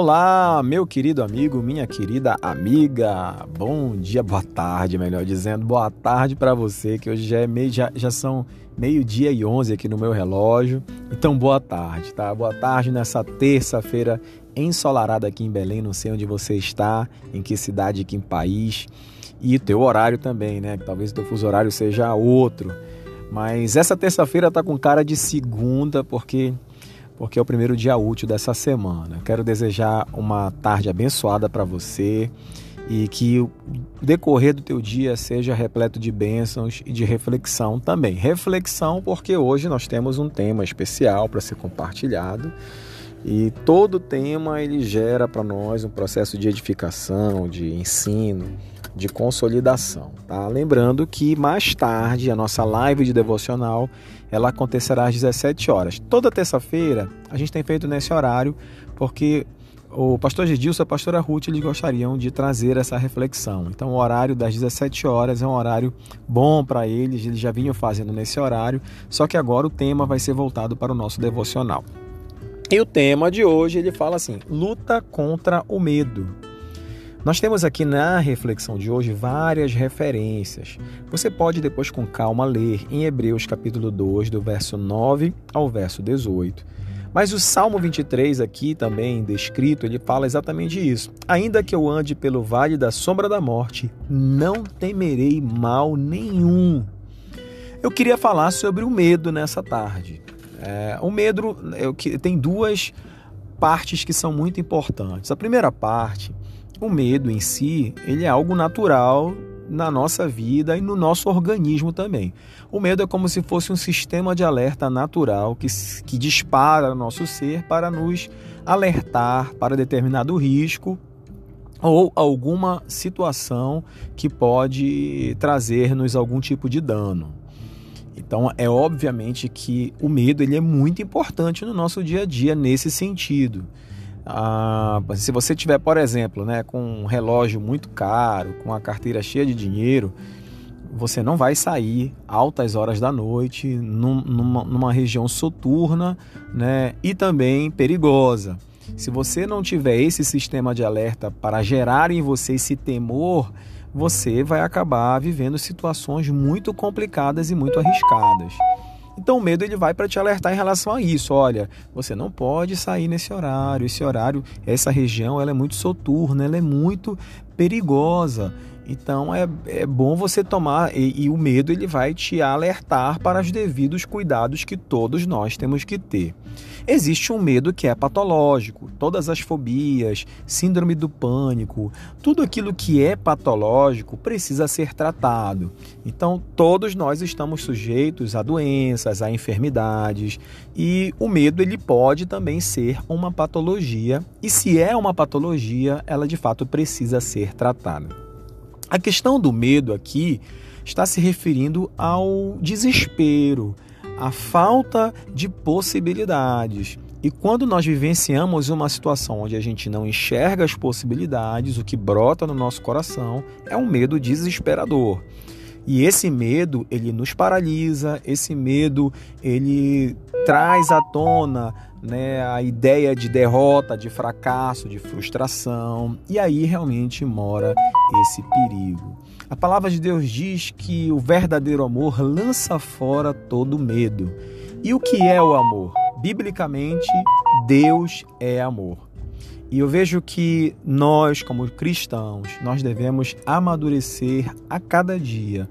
Olá, meu querido amigo, minha querida amiga. Bom dia, boa tarde, melhor dizendo. Boa tarde para você, que hoje já, é meio, já, já são meio-dia e onze aqui no meu relógio. Então, boa tarde, tá? Boa tarde nessa terça-feira ensolarada aqui em Belém. Não sei onde você está, em que cidade, em que país. E o teu horário também, né? Talvez o teu fuso horário seja outro. Mas essa terça-feira tá com cara de segunda, porque porque é o primeiro dia útil dessa semana. Quero desejar uma tarde abençoada para você e que o decorrer do teu dia seja repleto de bênçãos e de reflexão também. Reflexão porque hoje nós temos um tema especial para ser compartilhado e todo tema ele gera para nós um processo de edificação, de ensino, de consolidação, tá? Lembrando que mais tarde a nossa live de devocional ela acontecerá às 17 horas. Toda terça-feira a gente tem feito nesse horário porque o pastor Gedilson e a pastora Ruth eles gostariam de trazer essa reflexão. Então, o horário das 17 horas é um horário bom para eles, eles já vinham fazendo nesse horário, só que agora o tema vai ser voltado para o nosso devocional. E o tema de hoje ele fala assim: luta contra o medo. Nós temos aqui na reflexão de hoje várias referências. Você pode depois com calma ler em Hebreus capítulo 2, do verso 9 ao verso 18. Mas o Salmo 23 aqui também descrito, ele fala exatamente isso. Ainda que eu ande pelo vale da sombra da morte, não temerei mal nenhum. Eu queria falar sobre o medo nessa tarde. É, o medo tem duas partes que são muito importantes. A primeira parte o medo em si, ele é algo natural na nossa vida e no nosso organismo também. O medo é como se fosse um sistema de alerta natural que, que dispara nosso ser para nos alertar para determinado risco ou alguma situação que pode trazer-nos algum tipo de dano. Então, é obviamente que o medo ele é muito importante no nosso dia a dia nesse sentido. Ah, se você tiver, por exemplo, né, com um relógio muito caro, com a carteira cheia de dinheiro, você não vai sair altas horas da noite num, numa, numa região soturna né, e também perigosa. Se você não tiver esse sistema de alerta para gerar em você esse temor, você vai acabar vivendo situações muito complicadas e muito arriscadas. Então o medo ele vai para te alertar em relação a isso. Olha, você não pode sair nesse horário. Esse horário, essa região, ela é muito soturna, ela é muito perigosa. Então é, é bom você tomar e, e, o medo ele vai te alertar para os devidos cuidados que todos nós temos que ter. Existe um medo que é patológico, todas as fobias, síndrome do pânico, tudo aquilo que é patológico precisa ser tratado. Então todos nós estamos sujeitos a doenças, a enfermidades e o medo ele pode também ser uma patologia e se é uma patologia, ela de fato precisa ser tratada. A questão do medo aqui está se referindo ao desespero, à falta de possibilidades. E quando nós vivenciamos uma situação onde a gente não enxerga as possibilidades, o que brota no nosso coração é um medo desesperador. E esse medo, ele nos paralisa, esse medo, ele traz à tona né, a ideia de derrota, de fracasso, de frustração, e aí realmente mora esse perigo. A palavra de Deus diz que o verdadeiro amor lança fora todo medo. E o que é o amor? Biblicamente, Deus é amor. E eu vejo que nós, como cristãos, nós devemos amadurecer a cada dia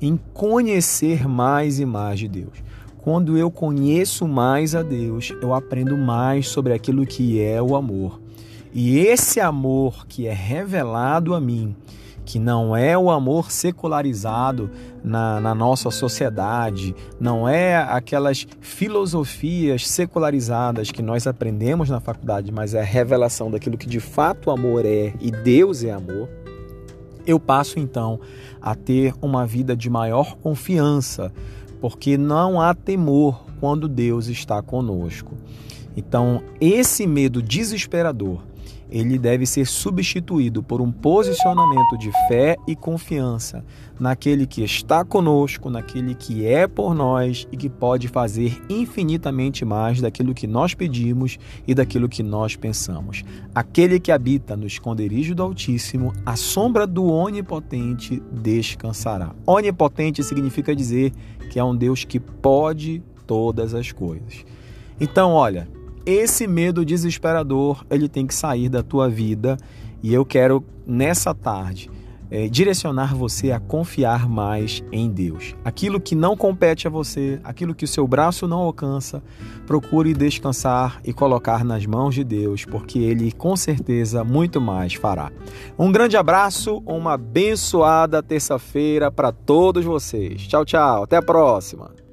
em conhecer mais e mais de Deus. Quando eu conheço mais a Deus, eu aprendo mais sobre aquilo que é o amor. E esse amor que é revelado a mim, que não é o amor secularizado na, na, nossa sociedade, não é aquelas filosofias secularizadas que nós aprendemos na faculdade, mas é a revelação daquilo que de fato o amor é e Deus é amor. Eu passo então a ter uma vida de maior confiança, porque não há temor quando Deus está conosco. Então, esse medo desesperador, ele deve ser substituído por um posicionamento de fé e confiança naquele que está conosco, naquele que é por nós e que pode fazer infinitamente mais daquilo que nós pedimos e daquilo que nós pensamos. Aquele que habita no esconderijo do Altíssimo, a sombra do Onipotente descansará. Onipotente significa dizer que é um Deus que pode todas as coisas. Então, olha, esse medo desesperador ele tem que sair da tua vida e eu quero nessa tarde é, direcionar você a confiar mais em Deus. Aquilo que não compete a você, aquilo que o seu braço não alcança, procure descansar e colocar nas mãos de Deus, porque Ele com certeza muito mais fará. Um grande abraço, uma abençoada terça-feira para todos vocês. Tchau, tchau. Até a próxima.